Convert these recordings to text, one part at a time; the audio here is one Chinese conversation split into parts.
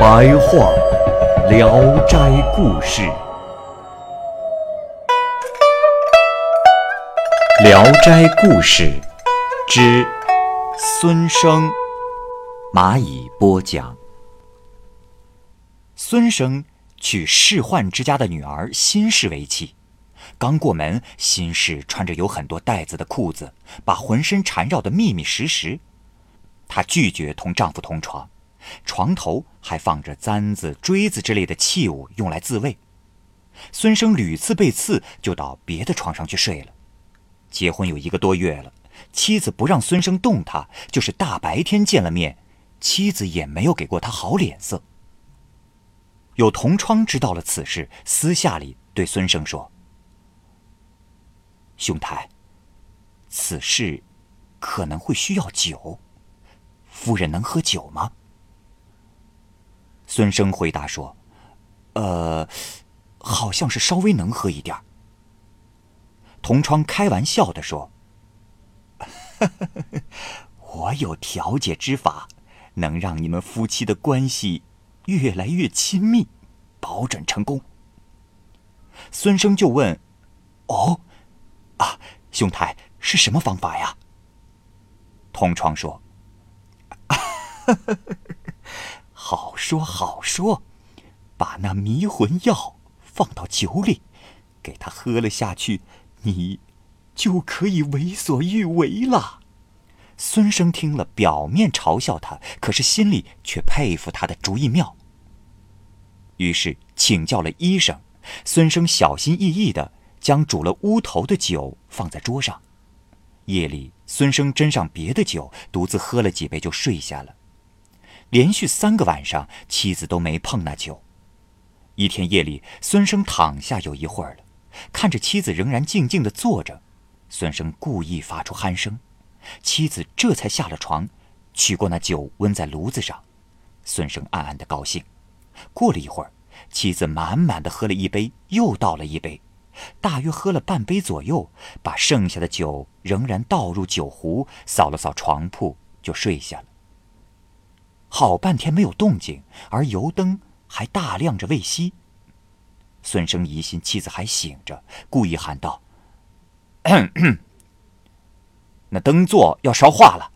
白话《聊斋故事》，《聊斋故事》之孙生，蚂蚁播讲。孙生娶世宦之家的女儿辛氏为妻，刚过门，辛氏穿着有很多带子的裤子，把浑身缠绕得密密实实。她拒绝同丈夫同床，床头还放着簪子、锥子之类的器物，用来自卫。孙生屡次被刺，就到别的床上去睡了。结婚有一个多月了，妻子不让孙生动他，就是大白天见了面，妻子也没有给过他好脸色。有同窗知道了此事，私下里对孙生说：“兄台，此事可能会需要酒，夫人能喝酒吗？”孙生回答说：“呃，好像是稍微能喝一点。”同窗开玩笑的说：“我有调解之法，能让你们夫妻的关系。”越来越亲密，保准成功。孙生就问：“哦，啊，兄台是什么方法呀？”同窗说：“好 说好说，把那迷魂药放到酒里，给他喝了下去，你就可以为所欲为了。”孙生听了，表面嘲笑他，可是心里却佩服他的主意妙。于是请教了医生，孙生小心翼翼地将煮了乌头的酒放在桌上。夜里，孙生斟上别的酒，独自喝了几杯就睡下了。连续三个晚上，妻子都没碰那酒。一天夜里，孙生躺下有一会儿了，看着妻子仍然静静地坐着，孙生故意发出鼾声，妻子这才下了床，取过那酒温在炉子上。孙生暗暗的高兴。过了一会儿，妻子满满的喝了一杯，又倒了一杯，大约喝了半杯左右，把剩下的酒仍然倒入酒壶，扫了扫床铺，就睡下了。好半天没有动静，而油灯还大亮着未熄。孙生疑心妻子还醒着，故意喊道：“那灯座要烧化了。”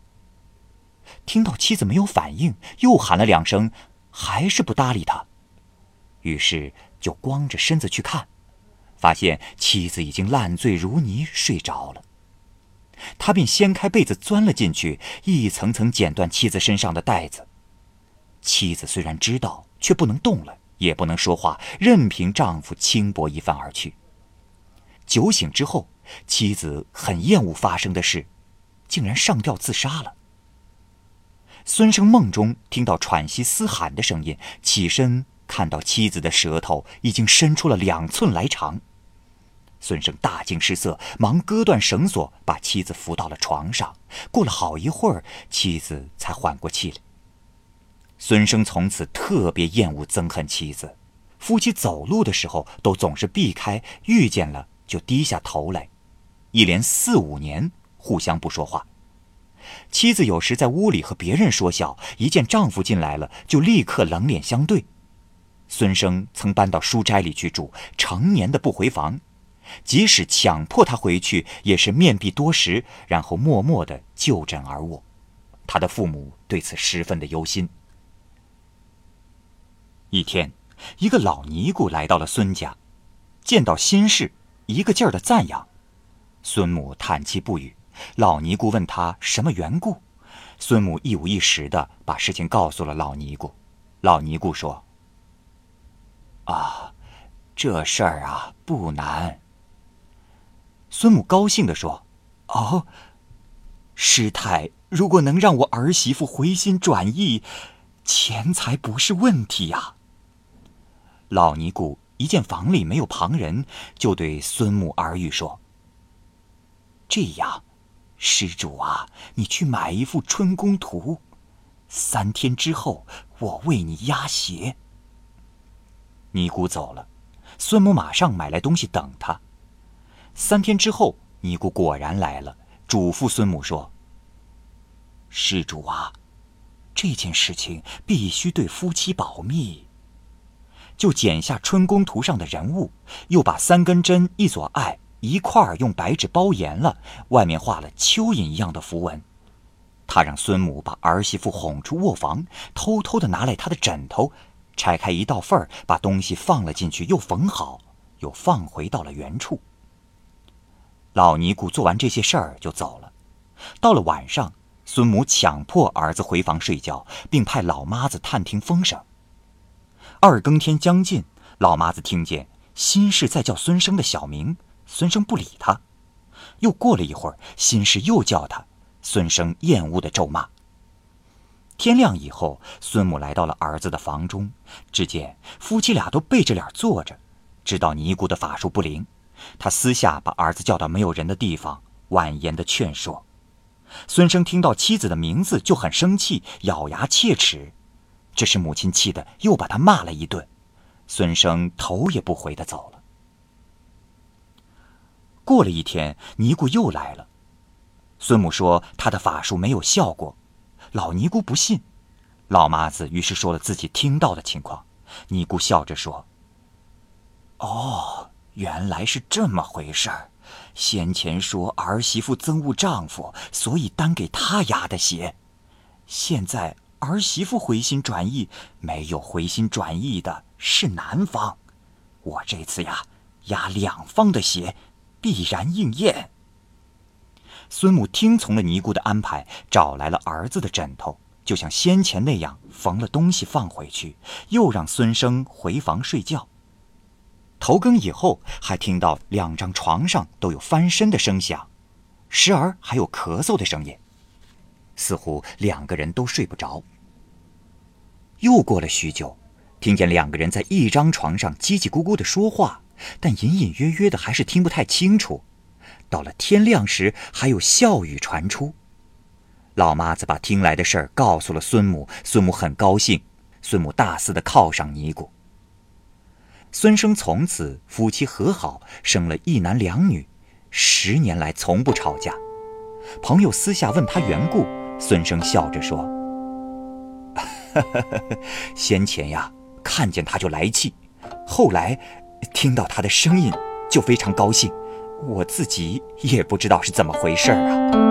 听到妻子没有反应，又喊了两声。还是不搭理他，于是就光着身子去看，发现妻子已经烂醉如泥睡着了。他便掀开被子钻了进去，一层层剪断妻子身上的带子。妻子虽然知道，却不能动了，也不能说话，任凭丈夫轻薄一番而去。酒醒之后，妻子很厌恶发生的事，竟然上吊自杀了。孙生梦中听到喘息嘶喊的声音，起身看到妻子的舌头已经伸出了两寸来长。孙生大惊失色，忙割断绳索，把妻子扶到了床上。过了好一会儿，妻子才缓过气来。孙生从此特别厌恶憎恨妻子，夫妻走路的时候都总是避开，遇见了就低下头来，一连四五年互相不说话。妻子有时在屋里和别人说笑，一见丈夫进来了，就立刻冷脸相对。孙生曾搬到书斋里去住，成年的不回房，即使强迫他回去，也是面壁多时，然后默默的就枕而卧。他的父母对此十分的忧心。一天，一个老尼姑来到了孙家，见到新氏，一个劲儿的赞扬，孙母叹气不语。老尼姑问他什么缘故，孙母一五一十的把事情告诉了老尼姑。老尼姑说：“啊，这事儿啊不难。”孙母高兴的说：“哦，师太如果能让我儿媳妇回心转意，钱财不是问题呀。老尼姑一见房里没有旁人，就对孙母耳语说：“这样，施主啊，你去买一副春宫图，三天之后我为你压鞋。”尼姑走了，孙母马上买来东西等他。三天之后，尼姑果然来了，嘱咐孙母说：“施主啊，这件事情必须对夫妻保密。”就剪下春宫图上的人物，又把三根针一左爱一块儿用白纸包严了，外面画了蚯蚓一样的符文。他让孙母把儿媳妇哄出卧房，偷偷的拿来他的枕头。拆开一道缝儿，把东西放了进去，又缝好，又放回到了原处。老尼姑做完这些事儿就走了。到了晚上，孙母强迫儿子回房睡觉，并派老妈子探听风声。二更天将近，老妈子听见新氏在叫孙生的小名，孙生不理他。又过了一会儿，新氏又叫他，孙生厌恶的咒骂。天亮以后，孙母来到了儿子的房中，只见夫妻俩都背着脸坐着，知道尼姑的法术不灵。他私下把儿子叫到没有人的地方，婉言的劝说。孙生听到妻子的名字就很生气，咬牙切齿。这时母亲气得又把他骂了一顿，孙生头也不回的走了。过了一天，尼姑又来了，孙母说她的法术没有效果。老尼姑不信，老妈子于是说了自己听到的情况。尼姑笑着说：“哦，原来是这么回事儿。先前说儿媳妇憎恶丈夫，所以单给她压的鞋。现在儿媳妇回心转意，没有回心转意的是男方。我这次呀，压两方的鞋，必然应验。”孙母听从了尼姑的安排，找来了儿子的枕头，就像先前那样缝了东西放回去，又让孙生回房睡觉。头更以后，还听到两张床上都有翻身的声响，时而还有咳嗽的声音，似乎两个人都睡不着。又过了许久，听见两个人在一张床上叽叽咕咕的说话，但隐隐约约的还是听不太清楚。到了天亮时，还有笑语传出。老妈子把听来的事儿告诉了孙母，孙母很高兴。孙母大肆的犒赏尼姑。孙生从此夫妻和好，生了一男两女，十年来从不吵架。朋友私下问他缘故，孙生笑着说：“先前呀，看见他就来气，后来听到他的声音就非常高兴。”我自己也不知道是怎么回事啊。